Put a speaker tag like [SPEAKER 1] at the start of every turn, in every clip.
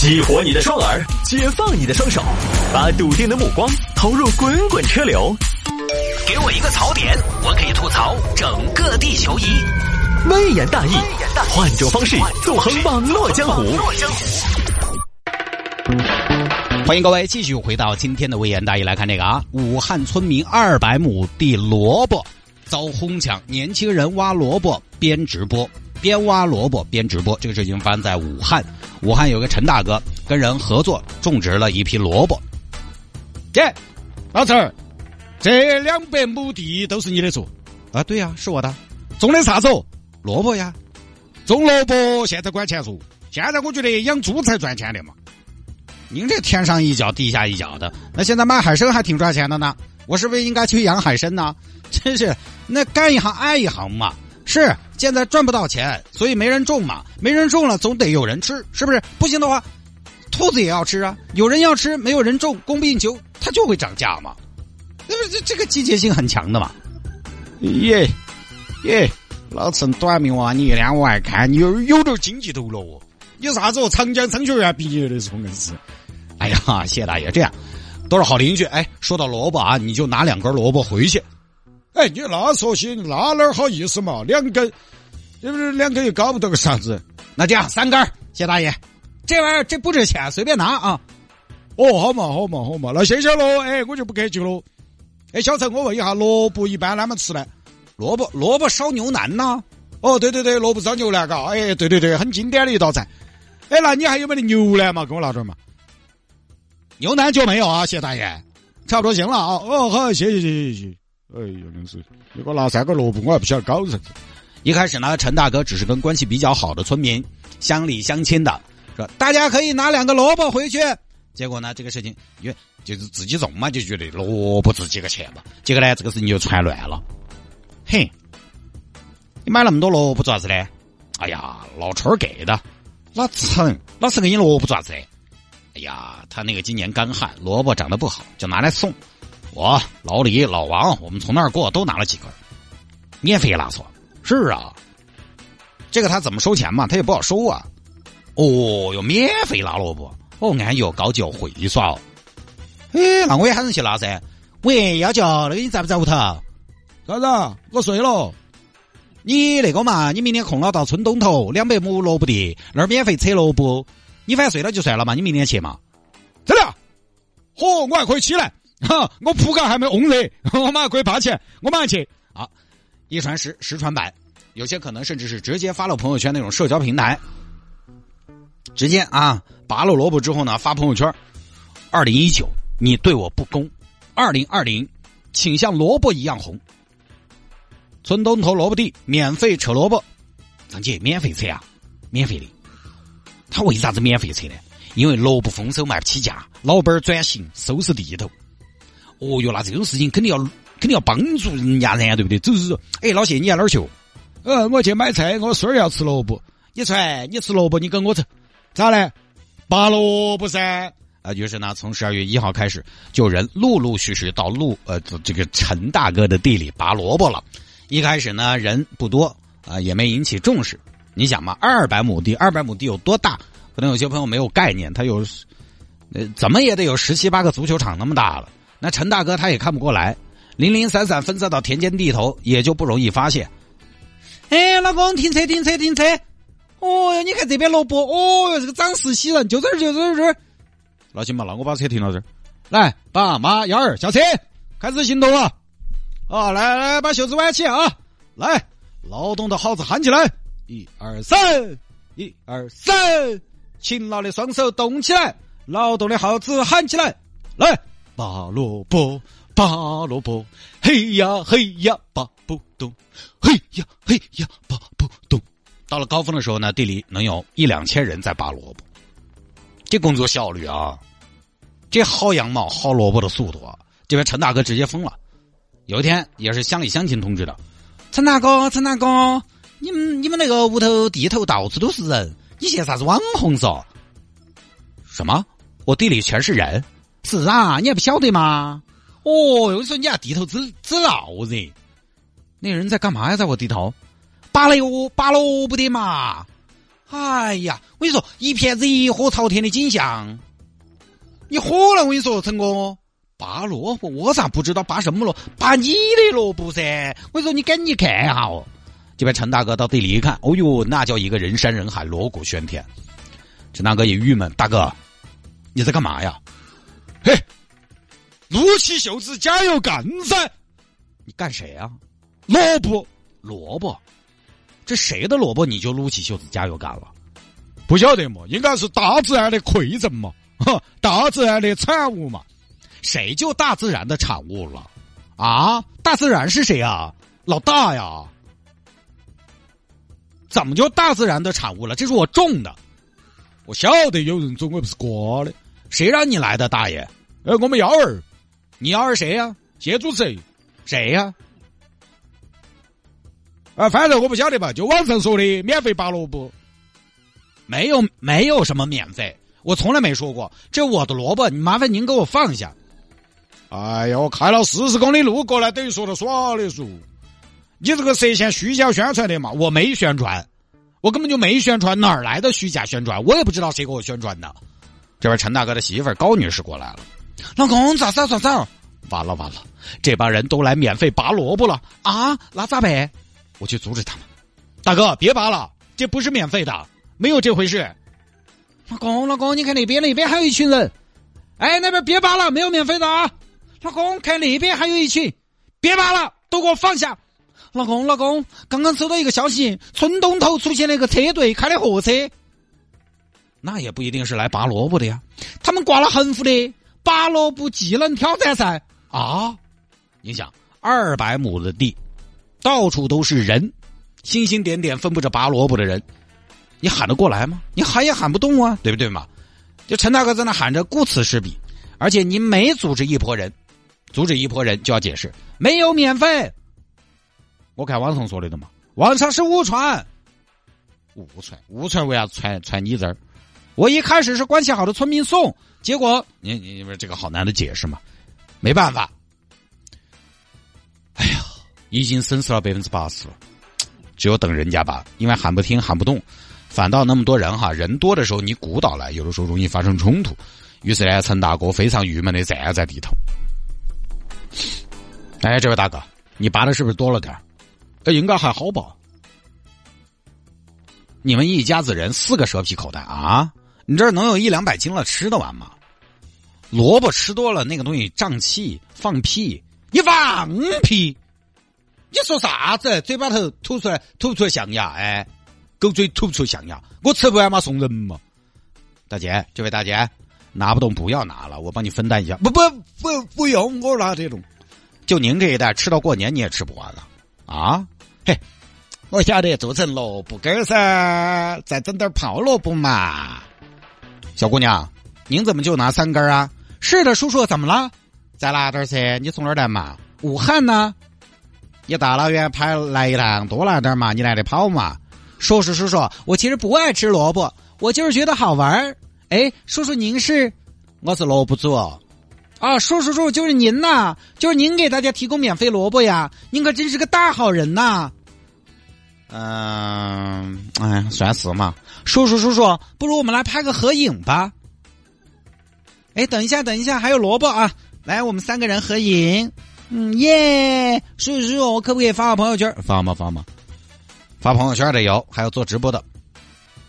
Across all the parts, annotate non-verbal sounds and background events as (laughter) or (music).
[SPEAKER 1] 激活你的双耳，解放你的双手，把笃定的目光投入滚滚车流。给我一个槽点，我可以吐槽整个地球仪。微言大义，换种方式纵横网络江湖。
[SPEAKER 2] 欢迎各位继续回到今天的微言大义来看这个啊，武汉村民二百亩地萝卜遭哄抢，年轻人挖萝卜边直播。边挖萝卜边直播，这个事情发生在武汉。武汉有个陈大哥跟人合作种植了一批萝卜。
[SPEAKER 3] 耶，老陈儿，这两百亩地都是你的做
[SPEAKER 2] 啊？对呀，是我的。
[SPEAKER 3] 种的啥子？
[SPEAKER 2] 萝卜呀。
[SPEAKER 3] 种萝卜现在管钱说，现在我觉得养猪才赚钱的嘛。
[SPEAKER 2] 您这天上一脚地下一脚的，那现在卖海参还挺赚钱的呢。我是不是应该去养海参呢？真是，那干一行爱一行嘛。是现在赚不到钱，所以没人种嘛，没人种了，总得有人吃，是不是？不行的话，兔子也要吃啊。有人要吃，没有人种，供不应求，它就会涨价嘛。那不这这个季节性很强的嘛。
[SPEAKER 3] 耶耶，老陈短命啊！你一天我还看你有有点经济头脑哦。你啥子哦？长江商学院毕业的时候硬是。
[SPEAKER 2] 哎呀，谢大爷，这样都是好邻居。哎，说到萝卜啊，你就拿两根萝卜回去。
[SPEAKER 3] 哎，你那说些，那哪好意思嘛？两根，是不是两根又搞不到个啥子？
[SPEAKER 2] 那这样三根，谢大爷，这玩意儿这不值钱，随便拿啊。
[SPEAKER 3] 哦，好嘛，好嘛，好嘛，那谢谢喽。哎，我就不客气喽。哎，小陈，我问一下，萝卜一般啷么吃呢？
[SPEAKER 2] 萝卜，萝卜烧牛腩呐。
[SPEAKER 3] 哦，对对对，萝卜烧牛腩，嘎。哎，对对对，很经典的一道菜。哎，那你还有没得牛腩嘛？给我拿点嘛。
[SPEAKER 2] 牛腩就没有啊，谢大爷，
[SPEAKER 3] 差不多行了啊。哦，好，谢谢，谢谢，谢谢。哎呀，真是！你给我拿三个萝卜，我还不晓得搞啥子。
[SPEAKER 2] 一开始呢，陈大哥只是跟关系比较好的村民乡里乡亲的说，大家可以拿两个萝卜回去。结果呢，这个事情因为就是自己种嘛，就觉得萝卜值几个钱嘛。结果呢，这个事情就传乱了。嘿，你买那么多萝卜做啥子呢？哎呀，老春给的。
[SPEAKER 3] 那成？
[SPEAKER 2] 老是给你萝卜做啥子？哎呀，他那个今年干旱，萝卜长得不好，就拿来送。我老李、老王，我们从那儿过都拿了几根，免费拉索。是啊，这个他怎么收钱嘛？他也不好收啊。哦哟，免费拉萝卜，哦，安逸哦，高级哦，会耍哦。哎，那我也喊人去拉噻。喂，幺舅，那个你在不在屋头？
[SPEAKER 3] 啥子？我睡了。
[SPEAKER 2] 你那个嘛，你明天空了到村东头两百亩萝卜地那儿免费扯萝卜。你反正睡了就算了嘛，你明天去嘛。
[SPEAKER 3] 真的？嚯，我还可以起来。哈，我铺盖还没烘热，(laughs) 我马上可以爬起来，我马上去。
[SPEAKER 2] 啊，一传十，十传百，有些可能甚至是直接发了朋友圈那种社交平台，直接啊拔了萝卜之后呢发朋友圈。二零一九，你对我不公；二零二零，请像萝卜一样红。村东头萝卜地免费扯萝卜，张姐免费扯啊，免费的。他为啥子免费扯呢？因为萝卜丰收卖不起价，老板转型收拾地头。哦哟，那这种事情肯定要肯定要帮助人家噻，对不对？就是说，哎，老谢，你在哪儿去？
[SPEAKER 3] 呃，我去买菜，我孙儿要吃萝卜。
[SPEAKER 2] 你来，你吃萝卜，你跟我走，
[SPEAKER 3] 咋嘞？拔萝卜噻。
[SPEAKER 2] 啊，就是呢，从十二月一号开始，就人陆陆续续到陆呃这个陈大哥的地里拔萝卜了。一开始呢，人不多啊，也没引起重视。你想嘛，二百亩地，二百亩地有多大？可能有些朋友没有概念，他有呃，怎么也得有十七八个足球场那么大了。那陈大哥他也看不过来，零零散散分散到田间地头，也就不容易发现。哎，老公，停车，停车，停车！哦哟，你看这边萝卜，哦哟，这个长势喜人，就这儿，就这儿，这儿。那行吧，那我把车停到这儿。来，爸妈幺儿下车，开始行动了。啊，来来，把袖子挽起啊！来，劳动的号子喊起来，一二三，一二三，勤劳的双手动起来，劳动的号子喊起来，来。拔萝卜，拔萝卜，嘿呀嘿呀拔不动，嘿呀嘿呀拔不动。到了高峰的时候呢，地里能有一两千人在拔萝卜，这工作效率啊，这薅羊毛、薅萝卜的速度啊，这边陈大哥直接疯了。有一天也是乡里乡亲通知的，陈大哥，陈大哥，你们你们那个屋头地头到处都是人，你现啥子网红嗦？什么？我地里全是人。是啊，你还不晓得吗？哦，又说你还地头之之闹热，那人在干嘛呀？在我地头，拔了哟，拔萝卜的嘛。哎呀，我跟你说，一片热火朝天的景象。你火了，我跟你说，陈哥，拔萝卜，我咋不知道拔什么萝？拔你的萝卜噻！我跟你说，你赶紧看一下哦。这边陈大哥到地里一看，哦呦，那叫一个人山人海，锣鼓喧天。陈大哥也郁闷，大哥，你在干嘛呀？
[SPEAKER 3] 嘿，撸起袖子加油干噻！
[SPEAKER 2] 你干谁啊？
[SPEAKER 3] 萝卜，
[SPEAKER 2] 萝卜，这谁的萝卜你就撸起袖子加油干了？
[SPEAKER 3] 不晓得嘛，应该是大自然的馈赠嘛。哈，大自然的产物嘛，
[SPEAKER 2] 谁就大自然的产物了？啊，大自然是谁啊？老大呀？怎么就大自然的产物了？这是我种的，
[SPEAKER 3] 我晓得有人种，我不是瓜的。
[SPEAKER 2] 谁让你来的，大爷？
[SPEAKER 3] 哎，我们幺儿，
[SPEAKER 2] 你要是谁呀？
[SPEAKER 3] 谢主持，
[SPEAKER 2] 谁呀？
[SPEAKER 3] 啊，反正我不晓得吧，就网上说的免费拔萝卜，
[SPEAKER 2] 没有，没有什么免费。我从来没说过，这我的萝卜，你麻烦您给我放下。
[SPEAKER 3] 哎呀，我开了四十公里路过来，等于说了耍的说，你这个涉嫌虚假宣传的嘛？
[SPEAKER 2] 我没宣传，我根本就没宣传，哪儿来的虚假宣传？我也不知道谁给我宣传的。这边陈大哥的媳妇儿高女士过来了，老公咋咋咋咋？完了完了，这帮人都来免费拔萝卜了啊！那咋办？我去阻止他们。大哥，别拔了，这不是免费的，没有这回事。老公，老公，你看那边，那边还有一群人。哎，那边别拔了，没有免费的啊。老公，看那边还有一群，别拔了，都给我放下。老公，老公，刚刚收到一个消息，村东头出现了一个车队开的货车。那也不一定是来拔萝卜的呀，他们挂了横幅的“拔萝卜技能挑战赛”啊。你想，二百亩的地，到处都是人，星星点点分布着拔萝卜的人。你喊得过来吗？你喊也喊不动啊，对不对嘛？就陈大哥在那喊着，顾此失彼。而且你每组织一拨人，组织一拨人就要解释，没有免费。我看网上说的的嘛，网上是误传，误传，误传为啥传传你这儿？我一开始是关系好的村民送，结果你你不是这个好难的解释嘛？没办法。哎呀，已经损失了百分之八十了，只有等人家吧，因为喊不听，喊不动。反倒那么多人哈，人多的时候你鼓捣来，有的时候容易发生冲突。于是呢，陈大哥非常郁闷的站在地头。哎，这位大哥，你拔的是不是多了点
[SPEAKER 3] 儿？应该还好吧？
[SPEAKER 2] 你们一家子人四个蛇皮口袋啊，你这儿能有一两百斤了，吃得完吗？萝卜吃多了，那个东西胀气，放屁。你放屁？你说啥子？嘴巴头吐出来，吐不出来象牙？哎。狗嘴吐不出象牙，我吃不完嘛送人嘛。大姐，这位大姐，拿不动不要拿了，我帮你分担一下。
[SPEAKER 3] 不不不不用，我拿这种。
[SPEAKER 2] 就您这一袋，吃到过年你也吃不完了啊？
[SPEAKER 3] 嘿，我晓得做成萝卜干噻，再整点泡萝卜嘛。
[SPEAKER 2] 小姑娘，您怎么就拿三根啊？是的，叔叔，怎么了？再拿点儿噻，你从哪儿来嘛？武汉呢？你大老远跑来一趟，多拿点嘛，你来得跑嘛？叔叔，叔叔，我其实不爱吃萝卜，我就是觉得好玩儿。哎，叔叔，您是？
[SPEAKER 3] 我是萝卜主。
[SPEAKER 2] 啊，叔，叔叔，就是您呐，就是您给大家提供免费萝卜呀，您可真是个大好人呐。嗯，哎，算是嘛。叔叔，叔叔，不如我们来拍个合影吧。哎，等一下，等一下，还有萝卜啊！来，我们三个人合影。嗯耶，叔叔，叔叔，我可不可以发个朋友圈？
[SPEAKER 3] 发嘛，发嘛。
[SPEAKER 2] 发朋友圈的有，还有做直播的。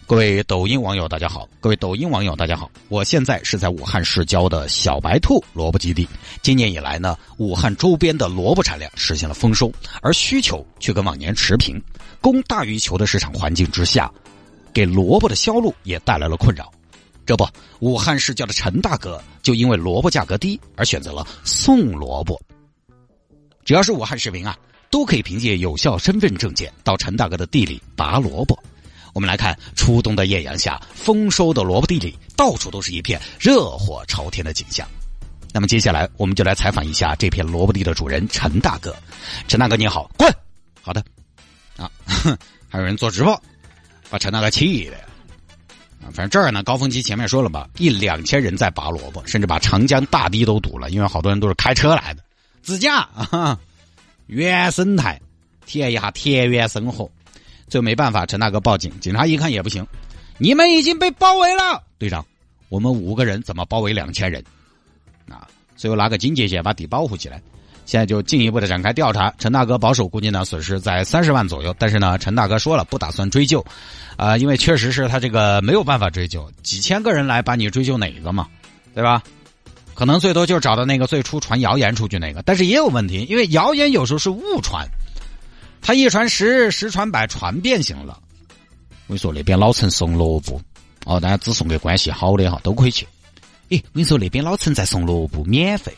[SPEAKER 2] 各位抖音网友，大家好！各位抖音网友，大家好！我现在是在武汉市郊的小白兔萝卜基地。今年以来呢，武汉周边的萝卜产量实现了丰收，而需求却跟往年持平，供大于求的市场环境之下，给萝卜的销路也带来了困扰。这不，武汉市郊的陈大哥就因为萝卜价格低而选择了送萝卜。只要是武汉市民啊！都可以凭借有效身份证件到陈大哥的地里拔萝卜。我们来看初冬的艳阳下，丰收的萝卜地里到处都是一片热火朝天的景象。那么接下来我们就来采访一下这片萝卜地的主人陈大哥。陈大哥你好，滚！好的，啊，还有人做直播，把陈大哥气的。啊，反正这儿呢，高峰期前面说了吧，一两千人在拔萝卜，甚至把长江大堤都堵了，因为好多人都是开车来的，自驾啊。原生态，体验一下田园生活。最后没办法，陈大哥报警，警察一看也不行，你们已经被包围了，队长，我们五个人怎么包围两千人？啊，最后拿个警戒线把底保护起来。现在就进一步的展开调查。陈大哥保守估计呢，损失在三十万左右。但是呢，陈大哥说了不打算追究，啊，因为确实是他这个没有办法追究，几千个人来把你追究哪一个嘛，对吧？可能最多就找到那个最初传谣言出去那个。但是也有问题，因为谣言有时候是误传，他一传十，十传百，传遍行了。我跟你说，那边老陈送萝卜，哦，大家只送给关系好的哈，都可以去。诶，我跟你说，那边老陈在送萝卜，免费。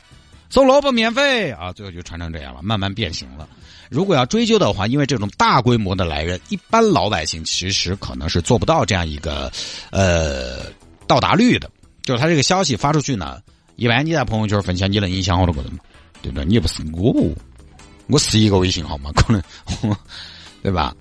[SPEAKER 2] 送萝卜免费啊！最后就传成这样了，慢慢变形了。如果要追究的话，因为这种大规模的来源，一般老百姓其实可能是做不到这样一个呃到达率的。就是他这个消息发出去呢，一般你在朋友圈分享，你能影响好多个人吗？对不对？你又不是我，我是一个微信号嘛，(laughs) 可能对吧？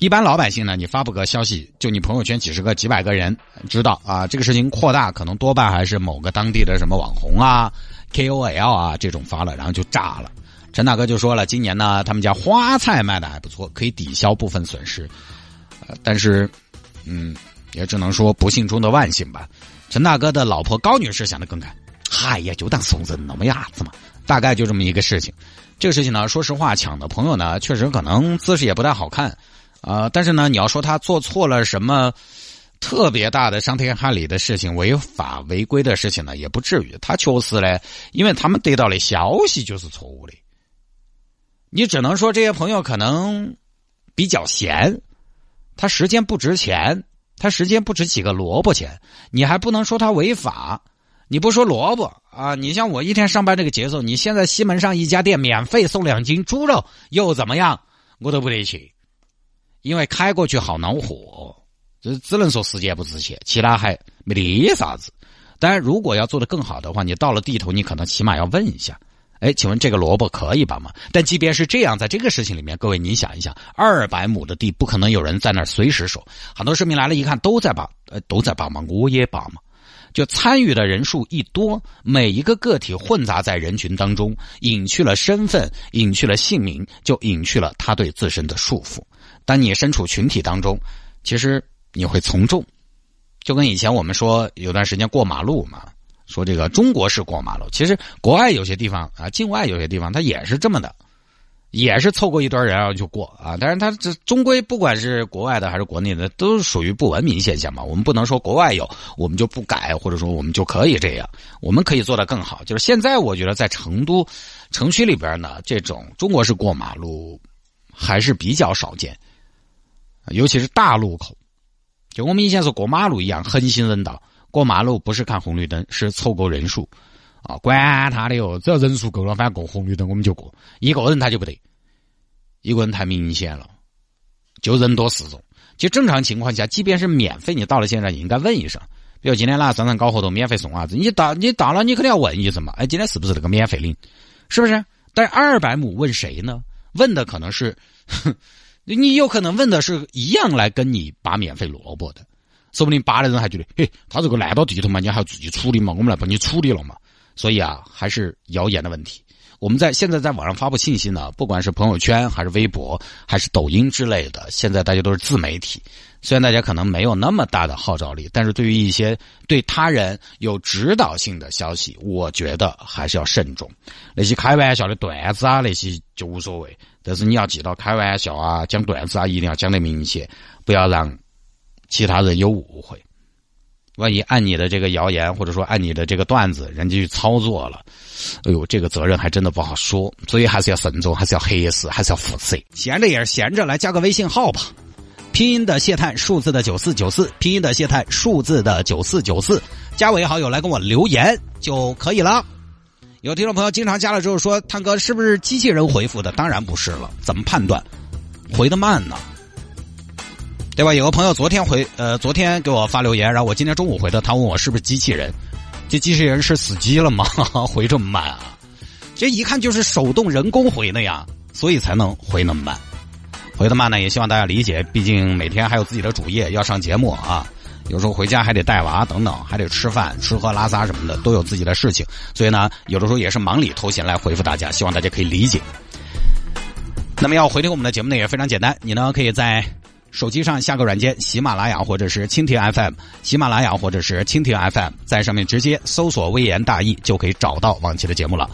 [SPEAKER 2] 一般老百姓呢，你发布个消息，就你朋友圈几十个、几百个人知道啊，这个事情扩大，可能多半还是某个当地的什么网红啊。KOL 啊，这种发了，然后就炸了。陈大哥就说了，今年呢，他们家花菜卖的还不错，可以抵消部分损失。但是，嗯，也只能说不幸中的万幸吧。陈大哥的老婆高女士想的更开，嗨呀，就当送人那么样子嘛，大概就这么一个事情。这个事情呢，说实话，抢的朋友呢，确实可能姿势也不太好看啊。但是呢，你要说他做错了什么？特别大的伤天害理的事情、违法违规的事情呢，也不至于。他确实呢，因为他们得到的消息就是错误的。你只能说这些朋友可能比较闲，他时间不值钱，他时间不值几个萝卜钱。你还不能说他违法，你不说萝卜啊？你像我一天上班这个节奏，你现在西门上一家店免费送两斤猪肉，又怎么样？我都不得去，因为开过去好恼火。这只能说时间不值钱，其他还没得啥子。当然，如果要做的更好的话，你到了地头，你可能起码要问一下：哎，请问这个萝卜可以吧吗？但即便是这样，在这个事情里面，各位你想一想，二百亩的地，不可能有人在那儿随时守。很多市民来了一看，都在扒，呃，都在扒嘛，我也扒嘛。就参与的人数一多，每一个个体混杂在人群当中，隐去了身份，隐去了姓名，就隐去了他对自身的束缚。当你身处群体当中，其实。你会从众，就跟以前我们说有段时间过马路嘛，说这个中国式过马路，其实国外有些地方啊，境外有些地方它也是这么的，也是凑够一堆人然后就过啊。但是他这终归不管是国外的还是国内的，都属于不文明现象嘛。我们不能说国外有我们就不改，或者说我们就可以这样，我们可以做得更好。就是现在我觉得在成都 (laughs) 城区里边呢，这种中国式过马路还是比较少见，尤其是大路口。就我们以前说过马路一样，横行人道。过马路不是看红绿灯，是凑够人数啊，管他的哟，只要人数够了，反正过红绿灯我们就过。一个人他就不得，一个人太明显了，就人多势众。就正常情况下，即便是免费，你到了现场也应该问一声。比如今天哪商场搞活动，免费送啥子？你到你到了，你肯定要问一声嘛。哎，今天是不是这个免费领？是不是？但二百亩问谁呢？问的可能是。你有可能问的是一样来跟你拔免费萝卜的，说不定拔的人还觉得，嘿，他这个烂到地头嘛，你还要自己处理嘛，我们来帮你处理了嘛。所以啊，还是谣言的问题。我们在现在在网上发布信息呢，不管是朋友圈还是微博还是抖音之类的，现在大家都是自媒体。虽然大家可能没有那么大的号召力，但是对于一些对他人有指导性的消息，我觉得还是要慎重。那些开玩笑的段子啊，那些就无所谓。但是你要记到，开玩笑啊，讲段子啊，一定要讲得明显，不要让其他人有误会。万一按你的这个谣言，或者说按你的这个段子，人家去操作了，哎呦，这个责任还真的不好说。所以还是要慎重，还是要核实，还是要负责。闲着也是闲着，来加个微信号吧。拼音的谢探，数字的九四九四，拼音的谢探，数字的九四九四，加为好友来跟我留言就可以了。有听众朋友经常加了之后说：“探哥是不是机器人回复的？”当然不是了，怎么判断？回的慢呢？对吧？有个朋友昨天回，呃，昨天给我发留言，然后我今天中午回的，他问我是不是机器人？这机器人是死机了吗？(laughs) 回这么慢啊？这一看就是手动人工回的呀，所以才能回那么慢。回的慢呢，也希望大家理解，毕竟每天还有自己的主业要上节目啊。有时候回家还得带娃等等，还得吃饭、吃喝拉撒什么的，都有自己的事情，所以呢，有的时候也是忙里偷闲来回复大家，希望大家可以理解。那么要回听我们的节目呢，也非常简单，你呢可以在手机上下个软件，喜马拉雅或者是蜻蜓 FM，喜马拉雅或者是蜻蜓 FM，在上面直接搜索“微言大义”就可以找到往期的节目了。